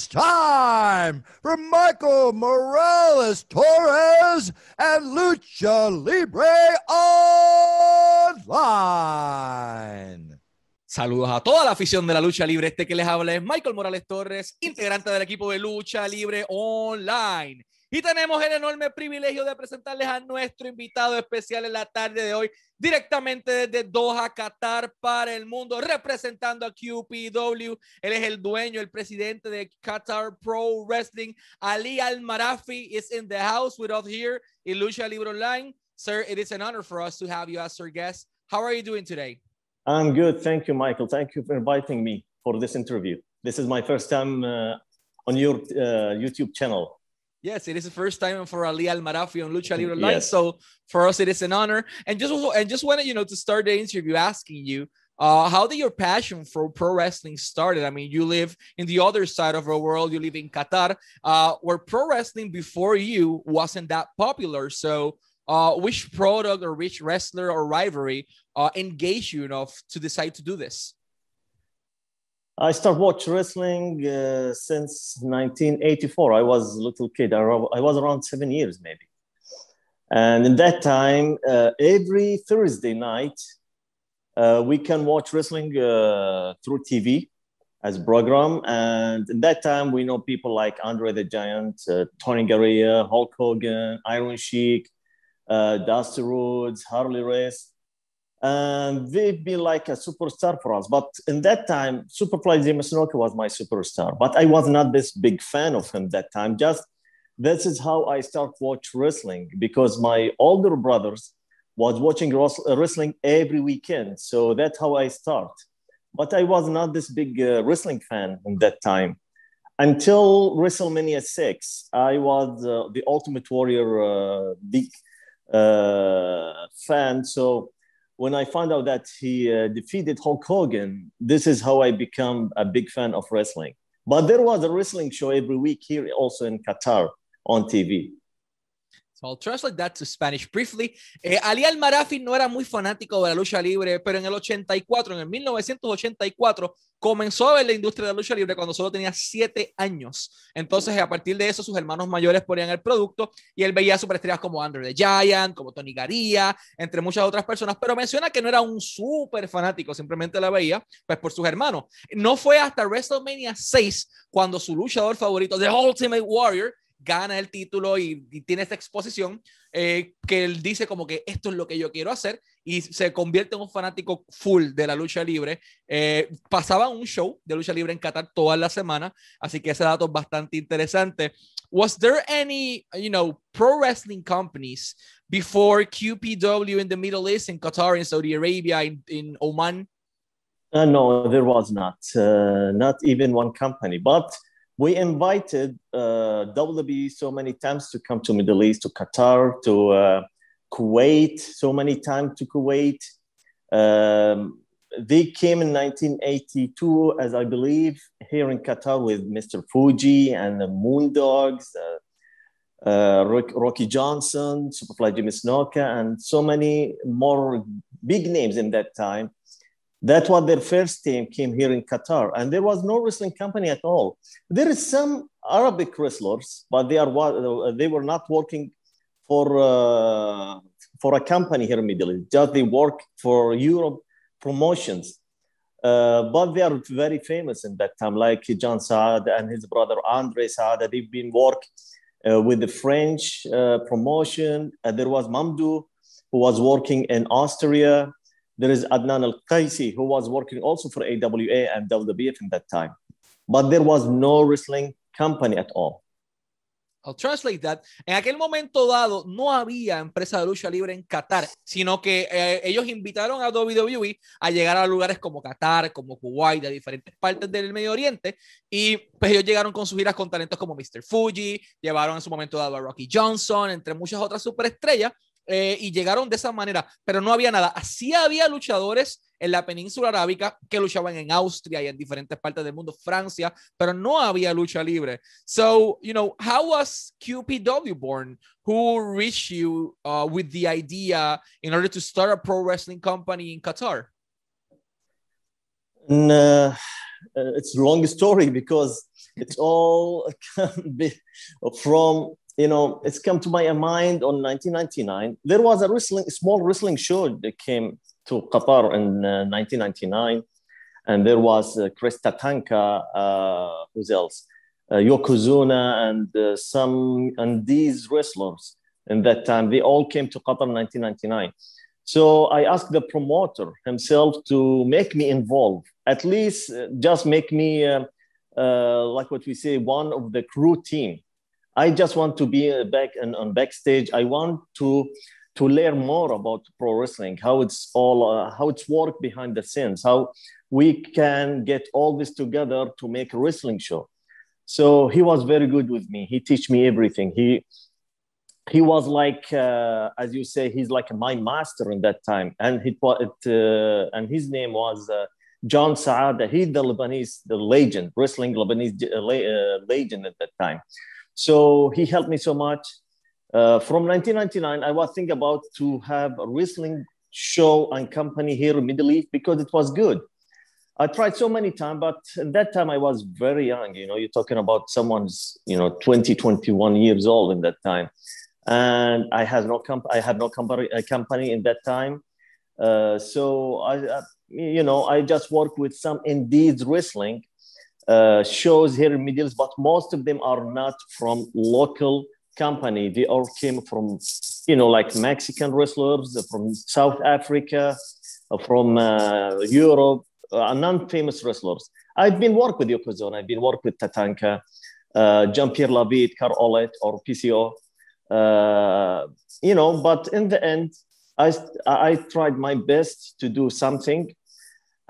It's time for Michael Morales Torres and Lucha Libre Online. Saludos a toda la afición de la lucha libre. Este que les habla es Michael Morales Torres, integrante del equipo de lucha libre online. Y tenemos el enorme privilegio de presentarles a nuestro invitado especial en la tarde de hoy, directamente desde Doha, Qatar, para el mundo, representando a QPW. Él es el dueño, el presidente de Qatar Pro Wrestling. Ali Al-Marafi is in the house with us here in Lucha Libre Online. Sir, it is an honor for us to have you as our guest. How are you doing today? I'm good. Thank you, Michael. Thank you for inviting me for this interview. This is my first time uh, on your uh, YouTube channel. Yes, it is the first time for Ali Al Marafi on Lucha Libre Live. Yes. So for us, it is an honor. And just and just wanted you know to start the interview asking you, uh, how did your passion for pro wrestling started? I mean, you live in the other side of the world. You live in Qatar, uh, where pro wrestling before you wasn't that popular. So, uh, which product or which wrestler or rivalry uh, engaged you enough to decide to do this? I started watch wrestling uh, since 1984. I was a little kid. I, was around seven years, maybe. And in that time, uh, every Thursday night, uh, we can watch wrestling uh, through TV as program. And in that time, we know people like Andre the Giant, uh, Tony Garea, Hulk Hogan, Iron Sheik, uh, Dusty Rhodes, Harley Race. And they've been like a superstar for us. But in that time, Superfly Snuka was my superstar. But I was not this big fan of him that time. Just this is how I start watch wrestling because my older brothers was watching wrestling every weekend. So that's how I start. But I was not this big uh, wrestling fan in that time until WrestleMania 6. I was uh, the Ultimate Warrior uh, big uh, fan. So when I found out that he uh, defeated Hulk Hogan, this is how I become a big fan of wrestling. But there was a wrestling show every week here, also in Qatar on TV. So I'll translate that to Spanish briefly. Eh, Ali Al-Marafi no era muy fanático de la lucha libre, pero en el 84, en el 1984, comenzó a ver la industria de la lucha libre cuando solo tenía siete años. Entonces, a partir de eso, sus hermanos mayores ponían el producto y él veía superestrellas como Andre the Giant, como Tony Garía, entre muchas otras personas, pero menciona que no era un súper fanático, simplemente la veía pues por sus hermanos. No fue hasta WrestleMania 6 cuando su luchador favorito, The Ultimate Warrior, gana el título y, tiene esta exposición eh, que él dice como que esto es lo que yo quiero hacer y se convierte en un fanático full de la lucha libre. Eh, pasaba un show de lucha libre en Qatar toda la semana, así que ese dato es bastante interesante. Was there any, you know, pro wrestling companies before QPW in the Middle East, in Qatar, in Saudi Arabia, in, in Oman? Uh, no, there was not. Uh, not even one company. But we invited uh, so many times to come to Middle East, to Qatar, to uh, Kuwait, so many times to Kuwait. Um, they came in 1982, as I believe, here in Qatar with Mr. Fuji and the Moondogs, uh, uh, Rocky Johnson, Superfly Jimmy Snuka, and so many more big names in that time. That was their first team came here in Qatar, and there was no wrestling company at all. There is some Arabic wrestlers, but they are they were not working for uh, for a company here in Middle East. Just they work for Europe promotions. Uh, but they are very famous in that time, like John Saad and his brother Andre Saad. They've been work uh, with the French uh, promotion. There was Mamdou, who was working in Austria. There is Adnan Al Qaisi, who was working also for AWA and WWF in that time. But there was no wrestling company at all. I'll translate that. En aquel momento dado, no había empresa de lucha libre en Qatar, sino que eh, ellos invitaron a WWE a llegar a lugares como Qatar, como Kuwait, de diferentes partes del Medio Oriente, y pues ellos llegaron con sus giras con talentos como Mr. Fuji, llevaron en su momento dado a Rocky Johnson, entre muchas otras superestrellas, eh, y llegaron de esa manera, pero no había nada. Así había luchadores en la península arábica que luchaban en Austria y en diferentes partes del mundo, Francia, pero no había lucha libre. So, you know, how was QPW born? Who reached you uh, with the idea in order to start a pro wrestling company in Qatar? And, uh, uh, it's a long story because it's all from you know it's come to my mind on 1999 there was a wrestling small wrestling show that came to qatar in uh, 1999 and there was uh, chris tatanka uh, who's else? Uh, yokozuna and uh, some and these wrestlers in that time. They all came to qatar in 1999 so i asked the promoter himself to make me involved at least uh, just make me uh, like what we say one of the crew team I just want to be back and on backstage. I want to to learn more about pro wrestling, how it's all, uh, how it's work behind the scenes, how we can get all this together to make a wrestling show. So he was very good with me. He teach me everything. He he was like, uh, as you say, he's like my master in that time, and he uh, and his name was uh, John Saada. He's the Lebanese, the legend, wrestling Lebanese uh, legend at that time. So he helped me so much. Uh, from 1999, I was thinking about to have a wrestling show and company here in Middle East because it was good. I tried so many times, but at that time I was very young. You know, you're talking about someone's, you know, 20, 21 years old in that time. And I had no comp- I had no company, company in that time. Uh, so I, uh, you know, I just worked with some Indie Wrestling uh, shows here in Middle East, but most of them are not from local company. They all came from, you know, like Mexican wrestlers, from South Africa, uh, from uh, Europe, uh, non-famous wrestlers. I've been work with Yokozuna. I've been work with Tatanka, uh, Jean-Pierre Lafitte, Carl Ouellet, or PCO. Uh, you know, but in the end, I, I tried my best to do something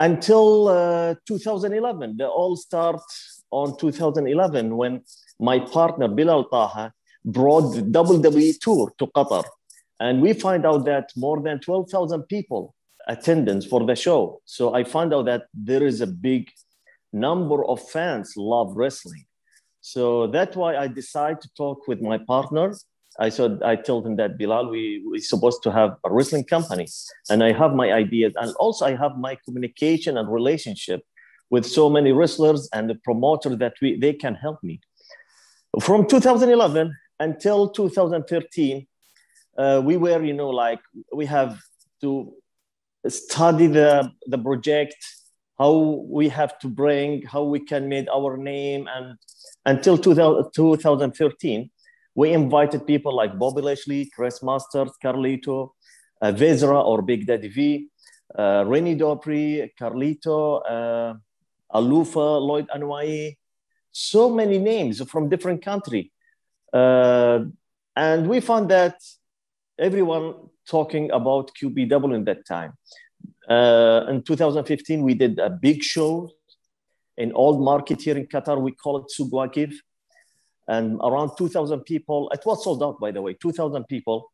until uh, 2011. The all start on 2011 when my partner Bilal Taha brought the WWE tour to Qatar. And we find out that more than 12,000 people attendance for the show. So I found out that there is a big number of fans love wrestling. So that's why I decided to talk with my partner I said, I told him that Bilal, we we supposed to have a wrestling company, and I have my ideas, and also I have my communication and relationship with so many wrestlers and the promoter that we they can help me. From 2011 until 2013, uh, we were, you know, like we have to study the the project, how we have to bring, how we can make our name, and until 2000, 2013 we invited people like Bobby Lashley, Chris Masters, Carlito, uh, Viscera or Big Daddy V, uh, René Dupree, Carlito, uh, Alufa, Lloyd Anoa'i, so many names from different country. Uh, and we found that everyone talking about QPW in that time. Uh, in 2015, we did a big show in old market here in Qatar. We call it Souq Waqif and around 2,000 people. It was sold out, by the way. 2,000 people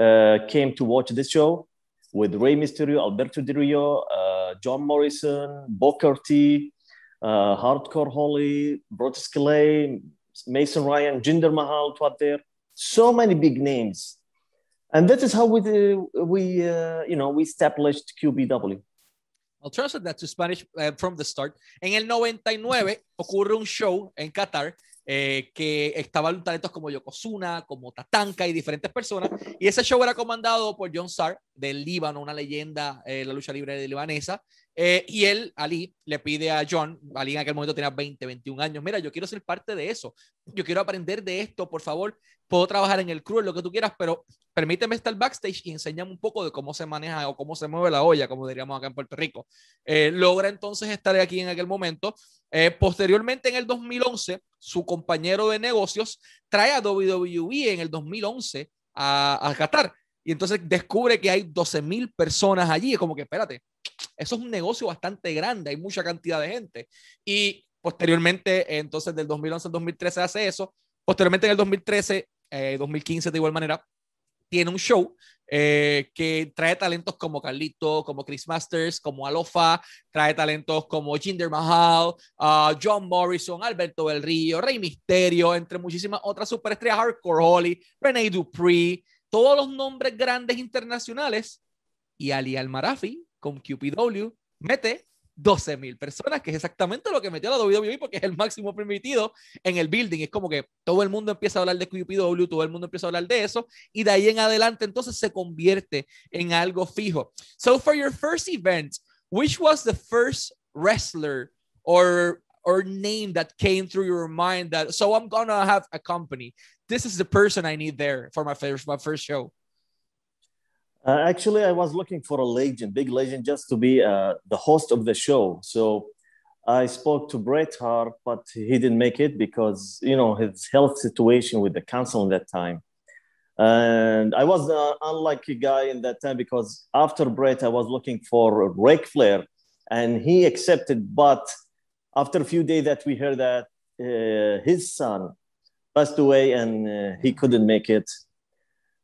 uh, came to watch this show with Rey Mysterio, Alberto Del Rio, uh, John Morrison, Booker T, uh, Hardcore Holly, Brodus Clay, Mason Ryan, Jinder Mahal was there. So many big names. And that is how we, we uh, you know, we established QPW. I'll translate that to Spanish uh, from the start. En el 99 ocurre un show en Qatar eh, que estaban talentos como Yokozuna, como Tatanka y diferentes personas. Y ese show era comandado por John Sar del Líbano, una leyenda de la lucha libre libanesa. Eh, y él, Ali, le pide a John, Ali en aquel momento tenía 20, 21 años, mira, yo quiero ser parte de eso, yo quiero aprender de esto, por favor, puedo trabajar en el crew, lo que tú quieras, pero permíteme estar backstage y enséñame un poco de cómo se maneja o cómo se mueve la olla, como diríamos acá en Puerto Rico. Eh, logra entonces estar aquí en aquel momento. Eh, posteriormente, en el 2011, su compañero de negocios trae a WWE en el 2011 a, a Qatar. Y entonces descubre que hay 12 mil personas allí. Es como que, espérate, eso es un negocio bastante grande, hay mucha cantidad de gente. Y posteriormente, entonces del 2011 al 2013 hace eso. Posteriormente en el 2013, 2015 eh, de igual manera, tiene un show eh, que trae talentos como Carlito, como Chris Masters, como Alofa, trae talentos como Jinder Mahal, uh, John Morrison, Alberto Del Río, Rey Misterio, entre muchísimas otras superestrellas, Hardcore Holly, Rene Dupree, todos los nombres grandes internacionales y Ali Al-Marafi con QPW mete 12 mil personas, que es exactamente lo que metió la WWE porque es el máximo permitido en el building. Es como que todo el mundo empieza a hablar de QPW, todo el mundo empieza a hablar de eso y de ahí en adelante entonces se convierte en algo fijo. So for your first event, which was the first wrestler or or name that came through your mind that so I'm gonna have a company. This is the person I need there for my first my first show. Uh, actually, I was looking for a legend, big legend, just to be uh, the host of the show. So I spoke to Bret Hart, but he didn't make it because you know his health situation with the council at that time. And I was an unlucky guy in that time because after Bret, I was looking for Ric Flair, and he accepted. But after a few days, that we heard that uh, his son passed away and uh, he couldn't make it.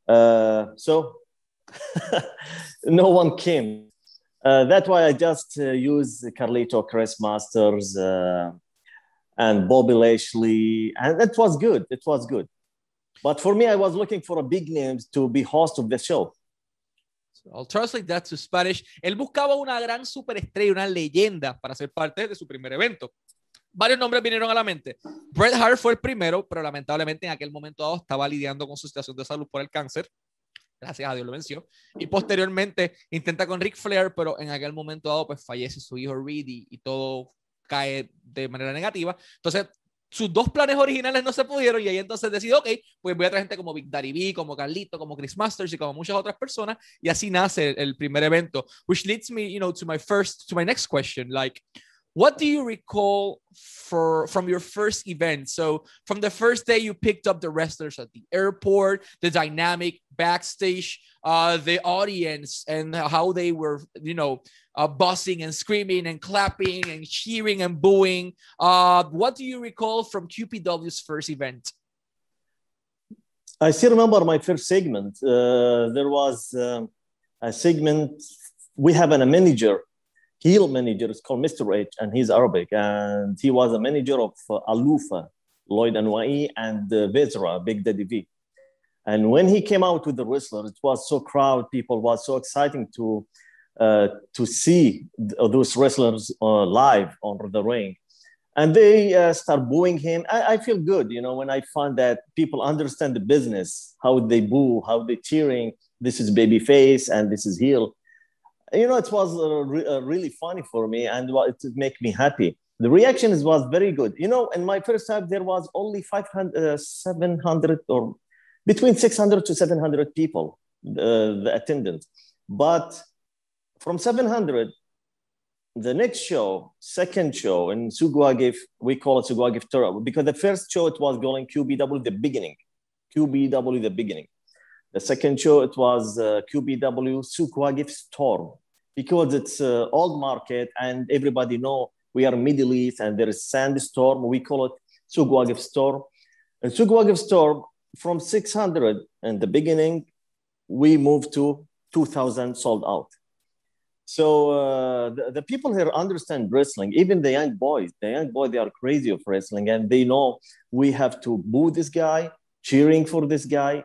Uh, so no one came. Uh, that's why I just uh, use Carlito, Chris Masters, uh, and Bobby Lashley, and it was good. It was good. But for me, I was looking for a big name to be host of the show. I'll translate that to Spanish. Él buscaba una gran superestrella, una leyenda para ser parte de su primer evento. Varios nombres vinieron a la mente. Bret Hart fue el primero, pero lamentablemente en aquel momento dado estaba lidiando con su situación de salud por el cáncer. Gracias a Dios lo venció. Y posteriormente intenta con Ric Flair, pero en aquel momento dado pues fallece su hijo Reed y, todo cae de manera negativa. Entonces sus dos planes originales no se pudieron y ahí entonces decidió, ok, pues voy a traer gente como Big Daddy B, como Carlito, como Chris Masters y como muchas otras personas y así nace el primer evento, which leads me, you know, to my first, to my next question, like, what do you recall for from your first event so from the first day you picked up the wrestlers at the airport the dynamic backstage uh, the audience and how they were you know uh, buzzing and screaming and clapping and cheering and booing uh, what do you recall from qpw's first event I still remember my first segment. Uh, there was um, a segment. We have an, a manager heel manager is called Mr. H, and he's Arabic. And he was a manager of uh, Alufa, Lloyd Anoa'i, and uh, Viscera, Big Daddy V. And when he came out with the wrestler, it was so crowd, people was so exciting to uh, to see th- those wrestlers uh, live on the ring. And they uh, start booing him. I, I, feel good, you know, when I find that people understand the business, how they boo, how they cheering. This is baby face and this is heel you know, it was uh, uh, really funny for me and it made me happy. The reaction was very good. You know, in my first time, there was only 500, uh, 700 or between 600 to 700 people, uh, the attendance. But from 700, the next show, second show in Souq Waqif, we call it Souq Waqif Tour because the first show it was going QPW the beginning, QPW the beginning. The second show it was uh, QPW Suguagif Storm because it's uh, old market and everybody know we are Middle East and there is sandstorm. We call it Souq Waqif storm. And Souq Waqif storm from 600 in the beginning, we moved to 2000 sold out. So uh, the, the, people here understand wrestling, even the young boys. The young boys, they are crazy of wrestling and they know we have to boo this guy, cheering for this guy,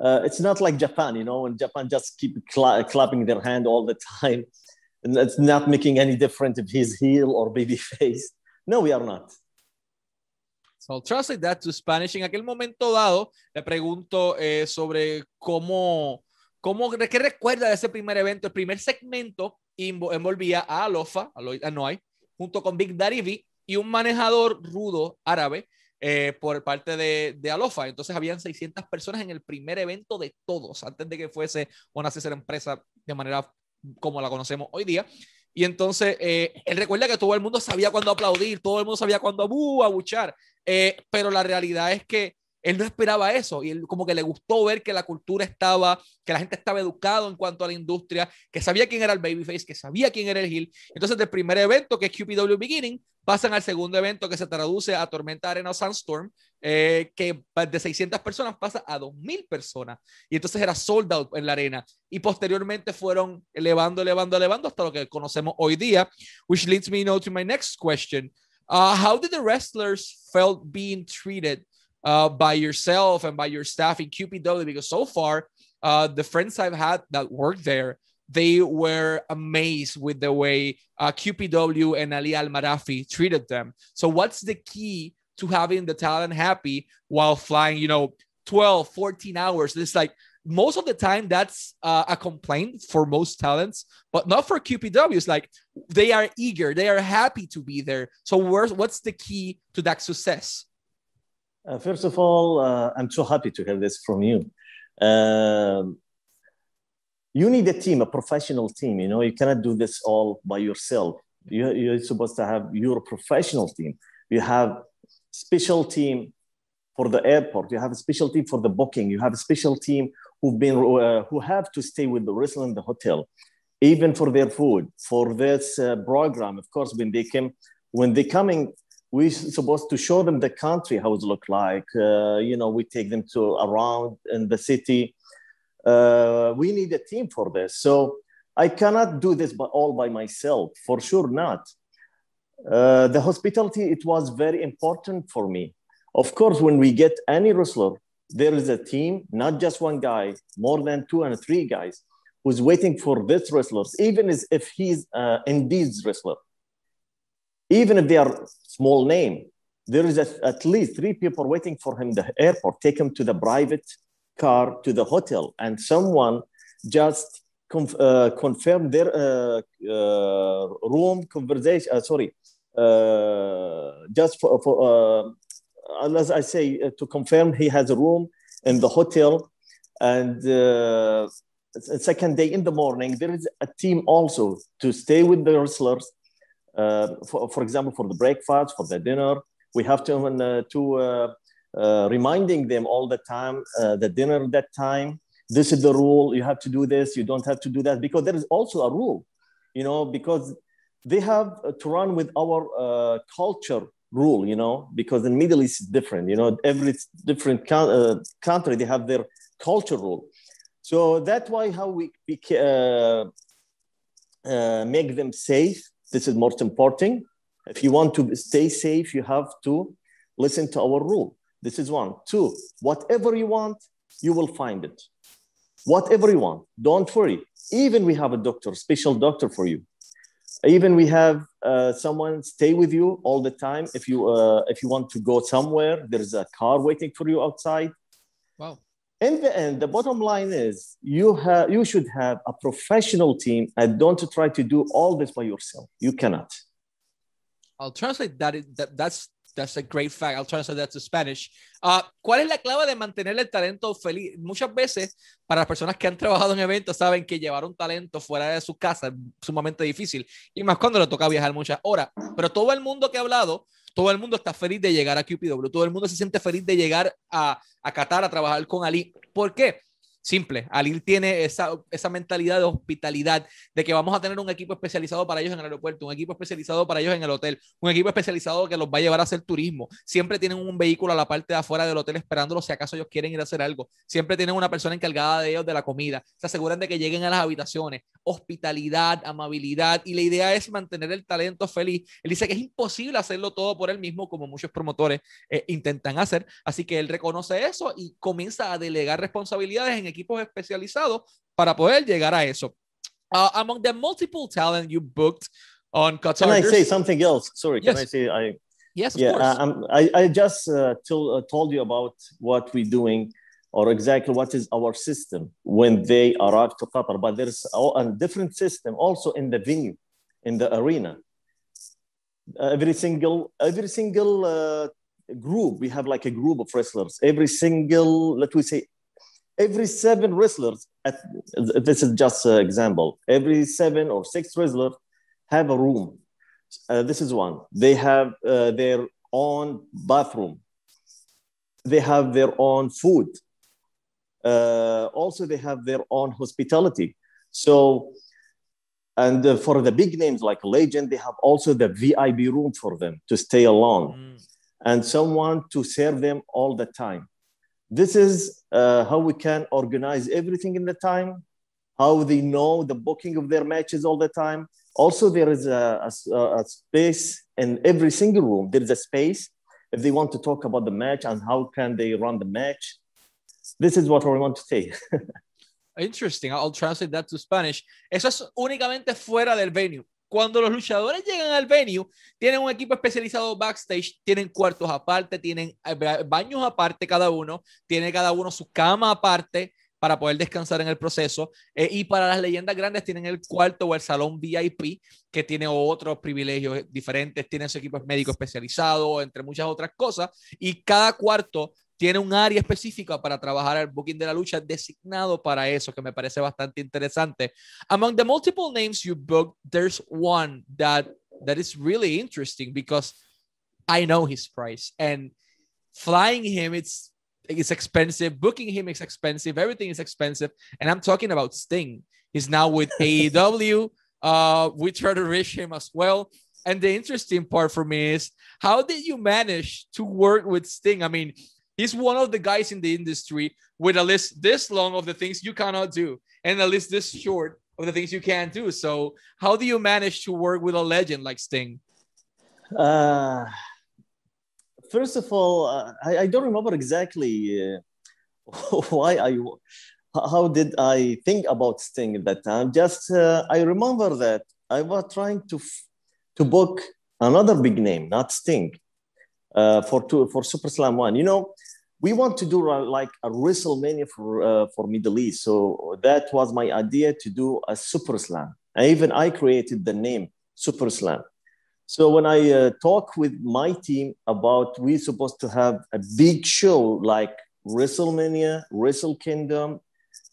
uh, it's not like Japan, you know, and Japan just keep cla- clapping their hand all the time. And it's not making any difference if he's heel or baby face. No, we are not. So translate that to Spanish. En aquel momento dado, le pregunto eh, sobre cómo, cómo, qué recuerda de ese primer evento. El primer segmento envolvía a Alofa, a junto con Big Daddy V y un manejador rudo árabe eh, por parte de, de, Alofa. Entonces habían 600 personas en el primer evento de todos, antes de que fuese una CCR empresa de manera como la conocemos hoy día. Y entonces eh, él recuerda que todo el mundo sabía cuándo aplaudir, todo el mundo sabía cuándo abuchar, eh, pero la realidad es que él no esperaba eso y él como que le gustó ver que la cultura estaba, que la gente estaba educado en cuanto a la industria, que sabía quién era el babyface, que sabía quién era el heel. Entonces del primer evento que es QPW Beginning, pasan al segundo evento que se traduce a Tormenta Arena Sandstorm, eh, que de 600 personas pasa a 2000 personas. Y entonces era sold out en la arena. Y posteriormente fueron elevando, elevando, elevando hasta lo que conocemos hoy día, which leads me now to my next question. Uh, how did the wrestlers felt being treated uh, by yourself and by your staff in QPW? Because so far, uh, the friends I've had that work there, they were amazed with the way uh, QPW and Ali Al Marafi treated them. So, what's the key to having the talent happy while flying, you know, 12, 14 hours? It's like most of the time that's uh, a complaint for most talents, but not for QPW. It's like they are eager, they are happy to be there. So, where's, what's the key to that success? Uh, first of all, uh, I'm so happy to hear this from you. Um, you need a team, a professional team. You know, you cannot do this all by yourself. You, you're supposed to have your professional team. You have special team for the airport. You have a special team for the booking. You have a special team who've been uh, who have to stay with the wrestler in the hotel, even for their food, for this uh, program. Of course, when they came, when they coming, we're supposed to show them the country how it look like. Uh, you know, we take them to around in the city uh, we need a team for this. So I cannot do this by, all by myself, for sure not. Uh, the hospitality, it was very important for me. Of course, when we get any wrestler, there is a team, not just one guy, more than two and three guys who's waiting for this wrestlers, even as if he's uh, Indies wrestler. Even if they are small name, there is a, at least three people waiting for him the airport, take him to the private car to the hotel. And someone just conf- uh, confirm their uh, uh, room conversation uh, sorry uh, just for, for uh, as i say to confirm he has a room in the hotel. And second day in the morning there is a team also to stay with the wrestlers for, for example for the breakfast for the dinner we have to to uh, reminding them all the time uh, the dinner that time. This is the rule. You have to do this. You don't have to do that. Because there is also a rule you know because they have to run with our uh, culture rule you know because in middle east is different you know every different uh, country they have their culture rule. So that's why how we, uh, uh, make them safe this is most important if you want to stay safe you have to listen to our rule this is one. Two, whatever you want, you will find it. Whatever you want, don't worry. Even we have a doctor, special doctor for you. Even we have uh, someone stay with you all the time. If you uh, if you want to go somewhere, there's a car waiting for you outside. Wow. In the end, the bottom line is you have you should have a professional team and don't try to do all this by yourself. You cannot. I'll translate that. that that's That's a great fact. I'll translate that to Spanish. Uh, ¿Cuál es la clave de mantener el talento feliz? Muchas veces, para las personas que han trabajado en eventos, saben que llevar un talento fuera de su casa es sumamente difícil. Y más cuando le toca viajar muchas horas. Pero todo el mundo que ha hablado, todo el mundo está feliz de llegar a QPW. Todo el mundo se siente feliz de llegar a, a Qatar a trabajar con Ali. ¿Por qué? Simple, Alil tiene esa, esa mentalidad de hospitalidad, de que vamos a tener un equipo especializado para ellos en el aeropuerto, un equipo especializado para ellos en el hotel, un equipo especializado que los va a llevar a hacer turismo. Siempre tienen un vehículo a la parte de afuera del hotel esperándolos si acaso ellos quieren ir a hacer algo. Siempre tienen una persona encargada de ellos de la comida. Se aseguran de que lleguen a las habitaciones. Hospitalidad, amabilidad. Y la idea es mantener el talento feliz. Él dice que es imposible hacerlo todo por él mismo, como muchos promotores eh, intentan hacer. Así que él reconoce eso y comienza a delegar responsabilidades en equipos especializados para poder llegar a eso. Uh, among the multiple talent you booked on Qatar. Can I say something else? Sorry, can. I say I? Yes, yeah, um, I, I just uh, till, uh, told you about what we're doing or exactly what is our system when they arrive to Qatar, but there's a different system also in the venue, in the arena. every single, every single uh, group, we have like a group of wrestlers. Every single, let me say, every seven wrestlers, this is just an example, every seven or six wrestlers have a room. Uh, this is one. They have uh, their own bathroom. They have their own food. Uh, also, they have their own hospitality. So, and uh, for the big names like Legend, they have also the VIP room for them to stay alone mm. and someone to serve them all the time this is uh, how we can organize everything in the time how they know the booking of their matches all the time also there is a, a, a, space in every single room there is a space if they want to talk about the match and how can they run the match this is what i want to say Interesting. I'll translate that to Spanish. Eso es únicamente fuera del venue. Cuando los luchadores llegan al venue, tienen un equipo especializado backstage, tienen cuartos aparte, tienen eh, baños aparte cada uno, tiene cada uno su cama aparte para poder descansar en el proceso. Eh, y para las leyendas grandes tienen el cuarto o el salón VIP, que tiene otros privilegios diferentes, tiene su equipo médico especializado, entre muchas otras cosas. Y cada cuarto tiene un área específica para trabajar el booking de la lucha designado para eso, que me parece bastante interesante. Among the multiple names you booked, there's one that that is really interesting because I know his price and flying him it's it's expensive, booking him is expensive, everything is expensive, and I'm talking about Sting. He's now with AEW. Uh, we try to reach him as well. And the interesting part for me is how did you manage to work with Sting? I mean, He's one of the guys in the industry with a list this long of the things you cannot do and a list this short of the things you can do. So, how do you manage to work with a legend like Sting? Uh, first of all, uh, I, I, don't remember exactly uh, why I, how did I think about Sting at that time. Just uh, I remember that I was trying to to book another big name, not Sting, uh, for two, for Super Slam One. You know, we want to do like a WrestleMania for uh, for Middle East. So that was my idea to do a Super Slam. And even I created the name Super Slam. So when I uh, talk with my team about we're supposed to have a big show like WrestleMania, Wrestle Kingdom,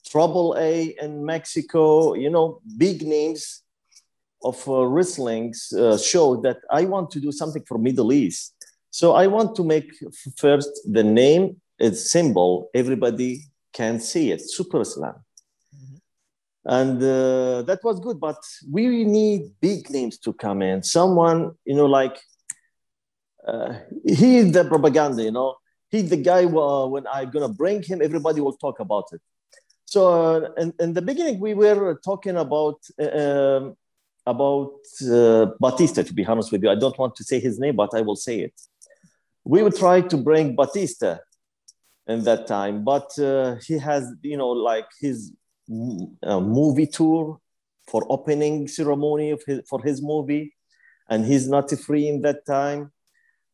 Triple A in Mexico, you know, big names of uh, wrestling uh, show that I want to do something for Middle East. So I want to make first the name, its symbol, everybody can see it, Super Slam. Mm-hmm. And uh, that was good, but we need big names to come in. Someone, you know, like uh, he's the propaganda, you know. He's the guy uh, when I'm gonna bring him, everybody will talk about it. So uh, in, in, the beginning, we were talking about uh, um, about uh, Batista. To be honest with you, I don't want to say his name, but I will say it we would try to bring Batista in that time, but uh, he has, you know, like his uh, movie tour for opening ceremony of his, for his movie, and he's not free in that time.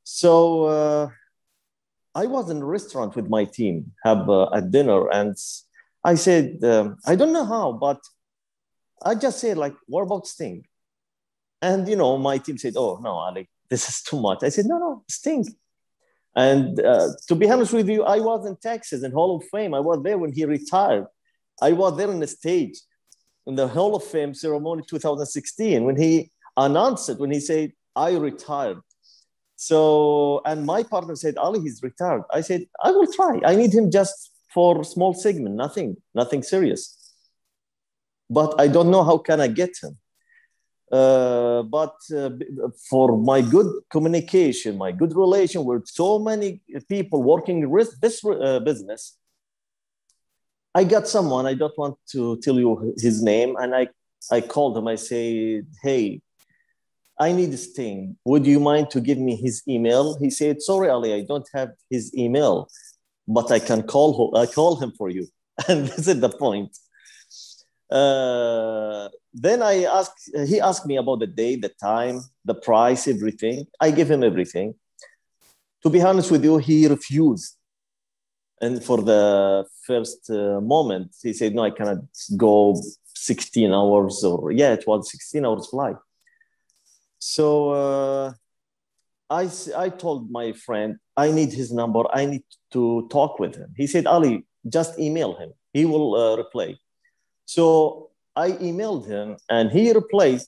So uh, I was in a restaurant with my team, have uh, a dinner, and I said, um, I don't know how, but I just said like, what about Sting? And you know, my team said, oh no, Ali, this is too much. I said, no, no, Sting and uh, to be honest with you, I was in Texas in Hall of Fame. I was there when he retired. I was there on the stage in the Hall of Fame ceremony 2016 when he announced it, when he said, I retired. So, and my partner said, Ali, he's retired. I said, I will try. I need him just for small segment, nothing, nothing serious. But I don't know how can I get him. Uh, but uh, for my good communication, my good relation with so many people working with this uh, business, I got someone, I don't want to tell you his name, and I, I called him. I say, hey, I need this thing. Would you mind to give me his email? He said, sorry, Ali, I don't have his email, but I can call, I call him for you. And this is the point. Uh, then I asked, he asked me about the day, the time, the price, everything. I gave him everything. To be honest with you, he refused. And for the first uh, moment, he said, No, I cannot go 16 hours, or yeah, it was 16 hours flight. So uh, I, I told my friend, I need his number. I need to talk with him. He said, Ali, just email him. He will uh, reply. So I emailed him and he replied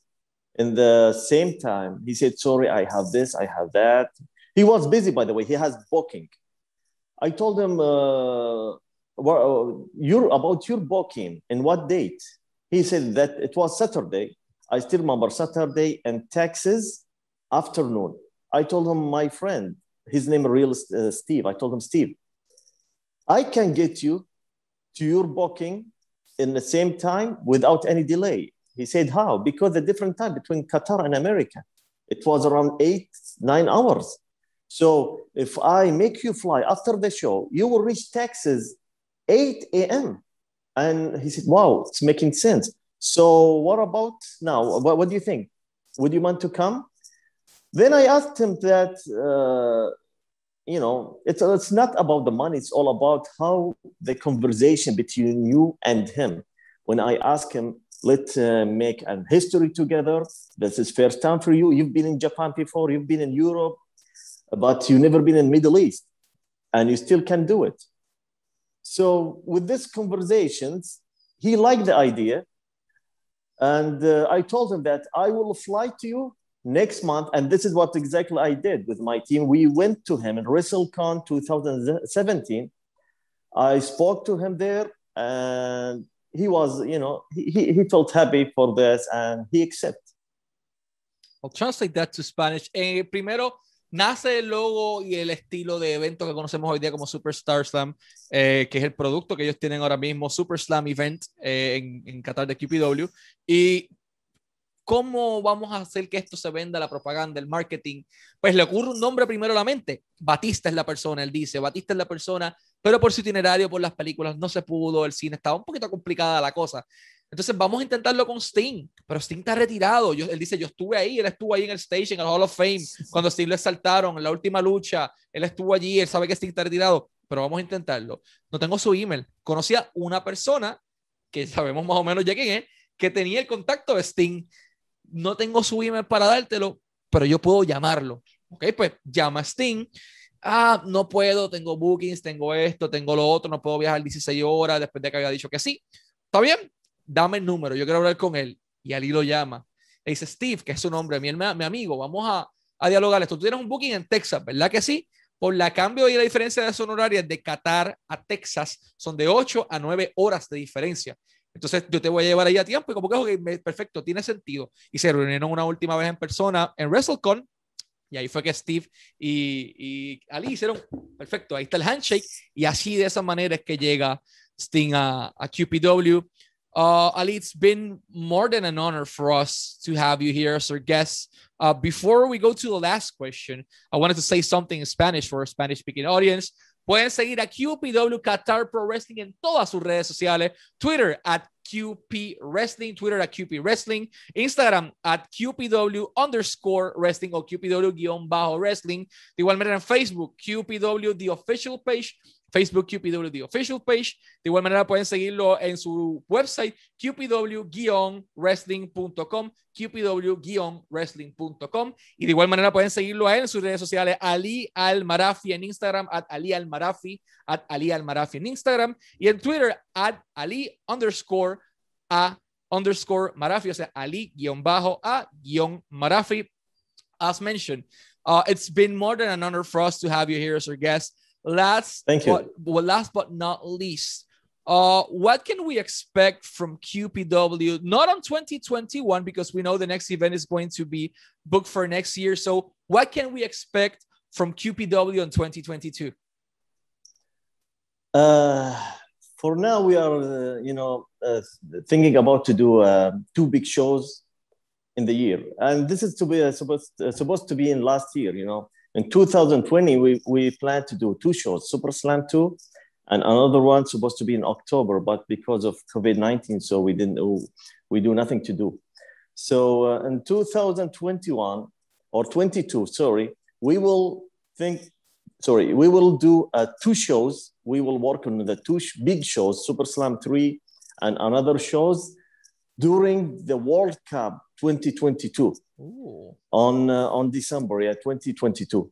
in the same time. He said, Sorry, I have this, I have that. He was busy, by the way, he has booking. I told him, uh, well, you're about your booking and what date? He said that it was Saturday. I still remember Saturday in Texas afternoon. I told him, my friend, his name real uh, Steve. I told him, Steve, I can get you to your booking in the same time without any delay. He said, How? Because the different time between Qatar and America. It was around eight, nine hours. So if I make you fly after the show, you will reach Texas 8 a.m. And he said, wow, it's making sense. So what about now? What, what do you think? Would you want to come? Then I asked him that, uh, you know, it's, it's not about the money. It's all about how the conversation between you and him. When I ask him, let's uh, make a history together. This is first time for you. You've been in Japan before. You've been in Europe, but you've never been in Middle East, and you still can do it. So with these conversations, he liked the idea, and uh, I told him that I will fly to you next month, and this is what exactly I did with my team. We went to him in WrestleCon 2017. I spoke to him there, and he was, you know, he, he felt happy for this and he accepted. I'll translate that to Spanish. Eh, primero, nace el logo y el estilo de evento que conocemos hoy día como Superstar Slam, eh, que es el producto que ellos tienen ahora mismo, Super Slam Event eh, en, en Qatar de QPW. Y ¿Cómo vamos a hacer que esto se venda, la propaganda, el marketing? Pues le ocurre un nombre primero a la mente. Batista es la persona, él dice. Batista es la persona, pero por su itinerario, por las películas, no se pudo, el cine estaba un poquito complicada la cosa. Entonces vamos a intentarlo con Sting, pero Sting está retirado. Yo, él dice, yo estuve ahí, él estuvo ahí en el stage, en el Hall of Fame, cuando Sting lo exaltaron, en la última lucha, él estuvo allí, él sabe que Sting está retirado, pero vamos a intentarlo. No tengo su email. Conocía una persona, que sabemos más o menos ya quién es, que tenía el contacto de Sting no tengo su email para dártelo, pero yo puedo llamarlo. Ok, pues llama a Sting. Ah, no puedo, tengo bookings, tengo esto, tengo lo otro, no puedo viajar 16 horas después de que había dicho que sí. Está bien, dame el número, yo quiero hablar con él. Y Ali lo llama. Le dice, Steve, que es su nombre, mi, mi amigo, vamos a, a dialogar esto. Tú tienes un booking en Texas, ¿verdad que sí? Por la cambio y la diferencia de son horarias de Qatar a Texas son de 8 a 9 horas de diferencia. Entonces yo te voy a llevar ahí a tiempo y como que, perfecto, tiene sentido. Y se reunieron una última vez en persona en WrestleCon y ahí fue que Steve y, y, Ali hicieron, perfecto, ahí está el handshake y así de esa manera es que llega Sting a, QPW. Uh, Ali, it's been more than an honor for us to have you here as our guest. Uh, before we go to the last question, I wanted to say something in Spanish for a Spanish speaking audience. Pueden seguir a QPW Qatar Pro Wrestling en todas sus redes sociales. Twitter at QP Wrestling, Twitter at QP Wrestling, Instagram at QPW underscore Wrestling o QPW guion bajo Wrestling. De igual manera en Facebook, QPW The Official Page. Facebook QPW The Official Page. De igual manera pueden seguirlo en su website qpw-wrestling.com, qpw-wrestling.com y de igual manera pueden seguirlo a él en sus redes sociales Ali Al Marafi en Instagram, at Ali Al Marafi, at Ali Al Marafi en Instagram y en Twitter at Ali underscore a underscore Marafi, o sea, Ali guion bajo a guion Marafi. As mentioned, uh, it's been more than an honor for us to have you here as our guest. Last, Thank you. But, well, last but not least, uh, what can we expect from QPW? Not on 2021 because we know the next event is going to be booked for next year. So, what can we expect from QPW in 2022? Uh, for now, we are, uh, you know, uh, thinking about to do uh, two big shows in the year, and this is to be uh, supposed uh, supposed to be in last year. You know, in 2020, we, we plan to do two shows, Super Slam 2 and another one supposed to be in October, but because of COVID-19, so we didn't, we do nothing to do. So uh, in 2021 or 22, sorry, we will think, sorry, we will do uh, two shows. We will work on the two sh- big shows, Super Slam 3 and another shows during the World Cup 2022 Ooh. on uh, on December, yeah, 2022,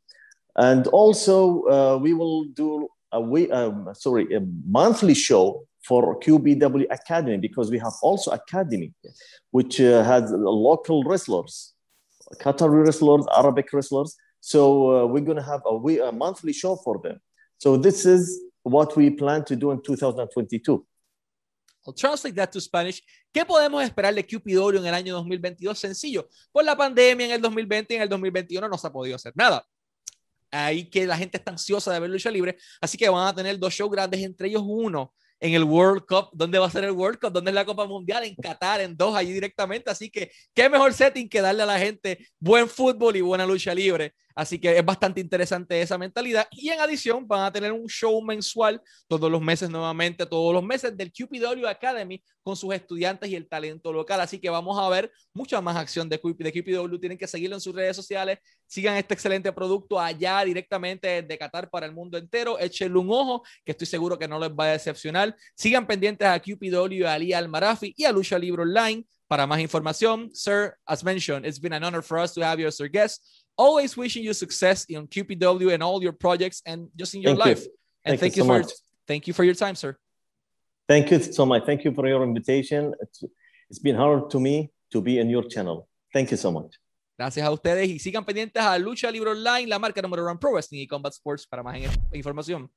and also uh, we will do a we um, sorry a monthly show for QPW Academy because we have also academy, which uh, has local wrestlers, Qatari wrestlers, Arabic wrestlers. So uh, we're gonna have a, we, a monthly show for them. So this is what we plan to do in 2022. I'll translate that to Spanish. ¿Qué podemos esperar de QPW en el año 2022? Sencillo. Por la pandemia en el 2020 y en el 2021 no se ha podido hacer nada. Ahí que la gente está ansiosa de ver lucha libre. Así que van a tener dos shows grandes, entre ellos uno en el World Cup. ¿Dónde va a ser el World Cup? ¿Dónde es la Copa Mundial? En Qatar, en dos, allí directamente. Así que, ¿qué mejor setting que darle a la gente buen fútbol y buena lucha libre Así que es bastante interesante esa mentalidad. Y en adición, van a tener un show mensual todos los meses nuevamente, todos los meses del QPW Academy con sus estudiantes y el talento local. Así que vamos a ver mucha más acción de, de QPW. Tienen que seguirlo en sus redes sociales. Sigan este excelente producto allá directamente de Qatar para el mundo entero. Échenle un ojo, que estoy seguro que no les va a decepcionar. Sigan pendientes a QPW, a Ali Almarafi y a Lucha Libre Online para más información. Sir, as mentioned, it's been an honor for us to have you as our guest. Always wishing you success in QPW and all your projects and just in your Thank you. life. And Thank thank, you you, so for much. thank you for your time, sir. Thank you so much. Thank you for your invitation. It's, it's been hard to me to be in your channel. Thank you so much. Gracias a ustedes y sigan pendientes a Lucha Libre Online, la marca número uno en Pro Wrestling y Combat Sports para más información.